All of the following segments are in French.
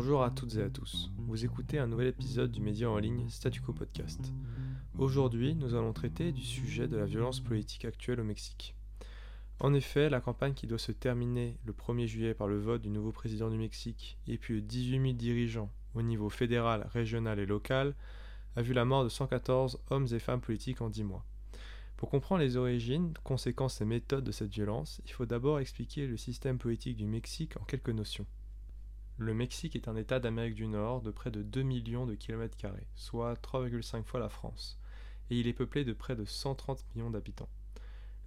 Bonjour à toutes et à tous. Vous écoutez un nouvel épisode du média en ligne Statuco Podcast. Aujourd'hui, nous allons traiter du sujet de la violence politique actuelle au Mexique. En effet, la campagne qui doit se terminer le 1er juillet par le vote du nouveau président du Mexique et puis de 18 000 dirigeants au niveau fédéral, régional et local a vu la mort de 114 hommes et femmes politiques en 10 mois. Pour comprendre les origines, conséquences et méthodes de cette violence, il faut d'abord expliquer le système politique du Mexique en quelques notions. Le Mexique est un État d'Amérique du Nord de près de 2 millions de kilomètres carrés, soit 3,5 fois la France, et il est peuplé de près de 130 millions d'habitants.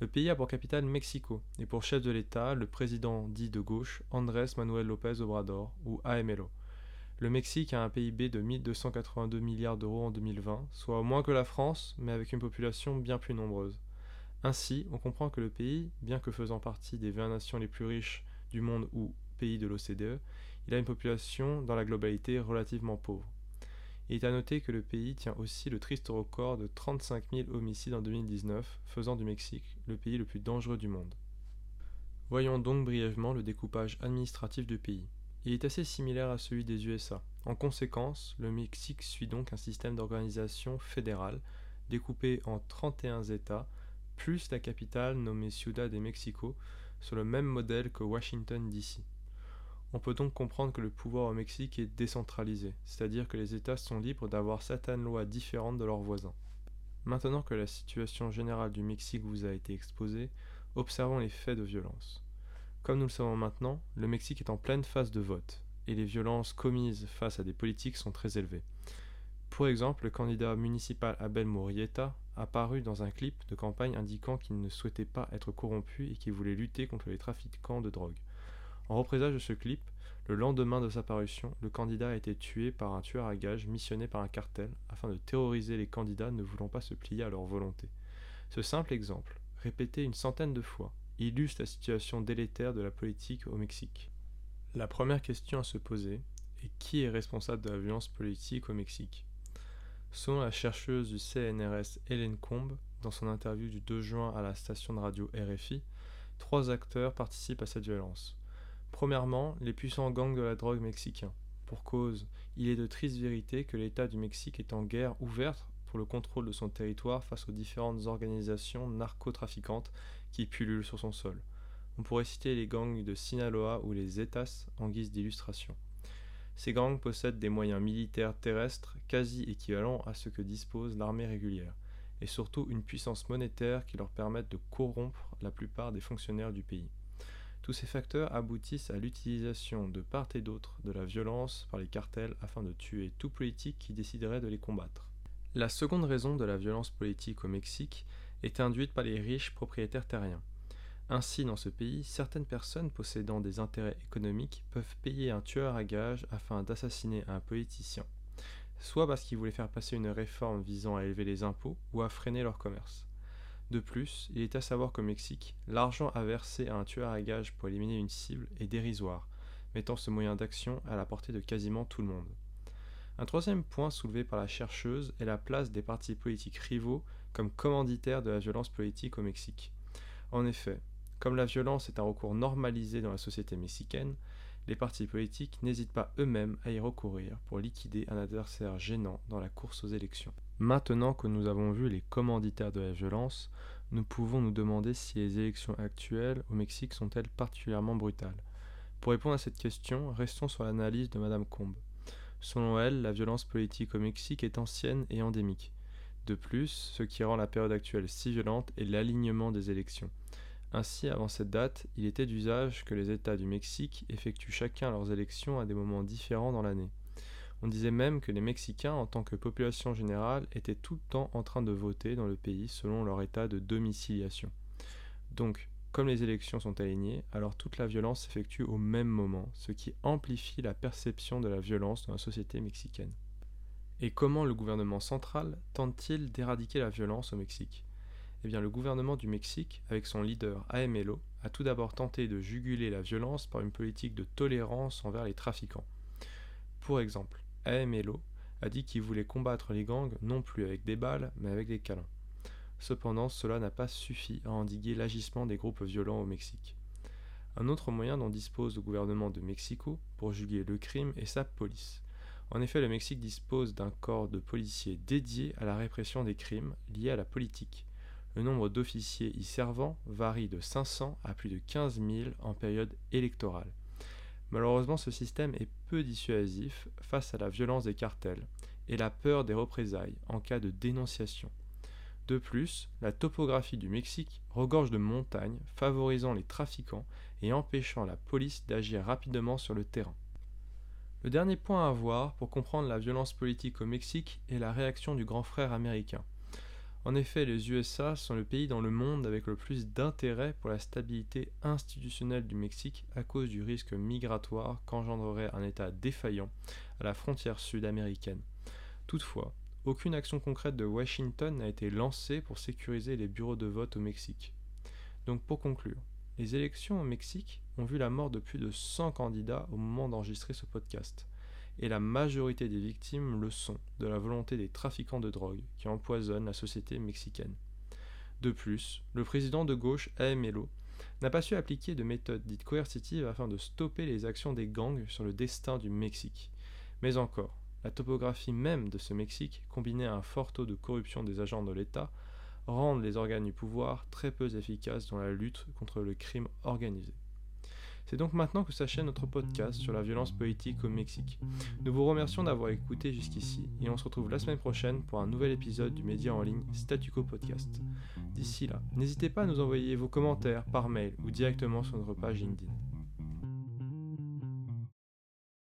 Le pays a pour capitale Mexico, et pour chef de l'État le président dit de gauche Andrés Manuel López Obrador, ou AMLO. Le Mexique a un PIB de 1282 milliards d'euros en 2020, soit moins que la France, mais avec une population bien plus nombreuse. Ainsi, on comprend que le pays, bien que faisant partie des 20 nations les plus riches du monde ou pays de l'OCDE, il a une population dans la globalité relativement pauvre. Il est à noter que le pays tient aussi le triste record de 35 000 homicides en 2019, faisant du Mexique le pays le plus dangereux du monde. Voyons donc brièvement le découpage administratif du pays. Il est assez similaire à celui des USA. En conséquence, le Mexique suit donc un système d'organisation fédérale découpé en 31 États, plus la capitale nommée Ciudad de Mexico, sur le même modèle que Washington DC. On peut donc comprendre que le pouvoir au Mexique est décentralisé, c'est-à-dire que les États sont libres d'avoir certaines lois différentes de leurs voisins. Maintenant que la situation générale du Mexique vous a été exposée, observons les faits de violence. Comme nous le savons maintenant, le Mexique est en pleine phase de vote, et les violences commises face à des politiques sont très élevées. Pour exemple, le candidat municipal Abel Murrieta a paru dans un clip de campagne indiquant qu'il ne souhaitait pas être corrompu et qu'il voulait lutter contre les trafiquants de drogue. En représailles de ce clip, le lendemain de sa parution, le candidat a été tué par un tueur à gages missionné par un cartel afin de terroriser les candidats ne voulant pas se plier à leur volonté. Ce simple exemple, répété une centaine de fois, illustre la situation délétère de la politique au Mexique. La première question à se poser est qui est responsable de la violence politique au Mexique? Selon la chercheuse du CNRS Hélène Combe, dans son interview du 2 juin à la station de radio RFI, trois acteurs participent à cette violence. Premièrement, les puissants gangs de la drogue mexicains. Pour cause, il est de triste vérité que l'État du Mexique est en guerre ouverte pour le contrôle de son territoire face aux différentes organisations narcotrafiquantes qui pullulent sur son sol. On pourrait citer les gangs de Sinaloa ou les Zetas en guise d'illustration. Ces gangs possèdent des moyens militaires terrestres quasi équivalents à ce que dispose l'armée régulière, et surtout une puissance monétaire qui leur permette de corrompre la plupart des fonctionnaires du pays. Tous ces facteurs aboutissent à l'utilisation de part et d'autre de la violence par les cartels afin de tuer tout politique qui déciderait de les combattre. La seconde raison de la violence politique au Mexique est induite par les riches propriétaires terriens. Ainsi, dans ce pays, certaines personnes possédant des intérêts économiques peuvent payer un tueur à gages afin d'assassiner un politicien, soit parce qu'il voulait faire passer une réforme visant à élever les impôts ou à freiner leur commerce. De plus, il est à savoir qu'au Mexique, l'argent à verser à un tueur à gages pour éliminer une cible est dérisoire, mettant ce moyen d'action à la portée de quasiment tout le monde. Un troisième point soulevé par la chercheuse est la place des partis politiques rivaux comme commanditaires de la violence politique au Mexique. En effet, comme la violence est un recours normalisé dans la société mexicaine, les partis politiques n'hésitent pas eux-mêmes à y recourir pour liquider un adversaire gênant dans la course aux élections. Maintenant que nous avons vu les commanditaires de la violence, nous pouvons nous demander si les élections actuelles au Mexique sont-elles particulièrement brutales. Pour répondre à cette question, restons sur l'analyse de Madame Combe. Selon elle, la violence politique au Mexique est ancienne et endémique. De plus, ce qui rend la période actuelle si violente est l'alignement des élections. Ainsi, avant cette date, il était d'usage que les États du Mexique effectuent chacun leurs élections à des moments différents dans l'année. On disait même que les Mexicains, en tant que population générale, étaient tout le temps en train de voter dans le pays selon leur état de domiciliation. Donc, comme les élections sont alignées, alors toute la violence s'effectue au même moment, ce qui amplifie la perception de la violence dans la société mexicaine. Et comment le gouvernement central tente-t-il d'éradiquer la violence au Mexique? Eh bien, le gouvernement du Mexique, avec son leader AMLO, a tout d'abord tenté de juguler la violence par une politique de tolérance envers les trafiquants. Pour exemple, AMLO a dit qu'il voulait combattre les gangs non plus avec des balles, mais avec des câlins. Cependant, cela n'a pas suffi à endiguer l'agissement des groupes violents au Mexique. Un autre moyen dont dispose le gouvernement de Mexico pour juguer le crime est sa police. En effet, le Mexique dispose d'un corps de policiers dédié à la répression des crimes liés à la politique. Le nombre d'officiers y servant varie de 500 à plus de 15 000 en période électorale. Malheureusement, ce système est peu dissuasif face à la violence des cartels et la peur des représailles en cas de dénonciation. De plus, la topographie du Mexique regorge de montagnes favorisant les trafiquants et empêchant la police d'agir rapidement sur le terrain. Le dernier point à voir pour comprendre la violence politique au Mexique est la réaction du grand frère américain. En effet, les USA sont le pays dans le monde avec le plus d'intérêt pour la stabilité institutionnelle du Mexique à cause du risque migratoire qu'engendrerait un État défaillant à la frontière sud-américaine. Toutefois, aucune action concrète de Washington n'a été lancée pour sécuriser les bureaux de vote au Mexique. Donc pour conclure, les élections au Mexique ont vu la mort de plus de 100 candidats au moment d'enregistrer ce podcast et la majorité des victimes le sont de la volonté des trafiquants de drogue qui empoisonnent la société mexicaine. De plus, le président de gauche, AMLO, n'a pas su appliquer de méthodes dites coercitives afin de stopper les actions des gangs sur le destin du Mexique. Mais encore, la topographie même de ce Mexique, combinée à un fort taux de corruption des agents de l'État, rendent les organes du pouvoir très peu efficaces dans la lutte contre le crime organisé. C'est donc maintenant que s'achève notre podcast sur la violence politique au Mexique. Nous vous remercions d'avoir écouté jusqu'ici et on se retrouve la semaine prochaine pour un nouvel épisode du média en ligne Statuco Podcast. D'ici là, n'hésitez pas à nous envoyer vos commentaires par mail ou directement sur notre page LinkedIn.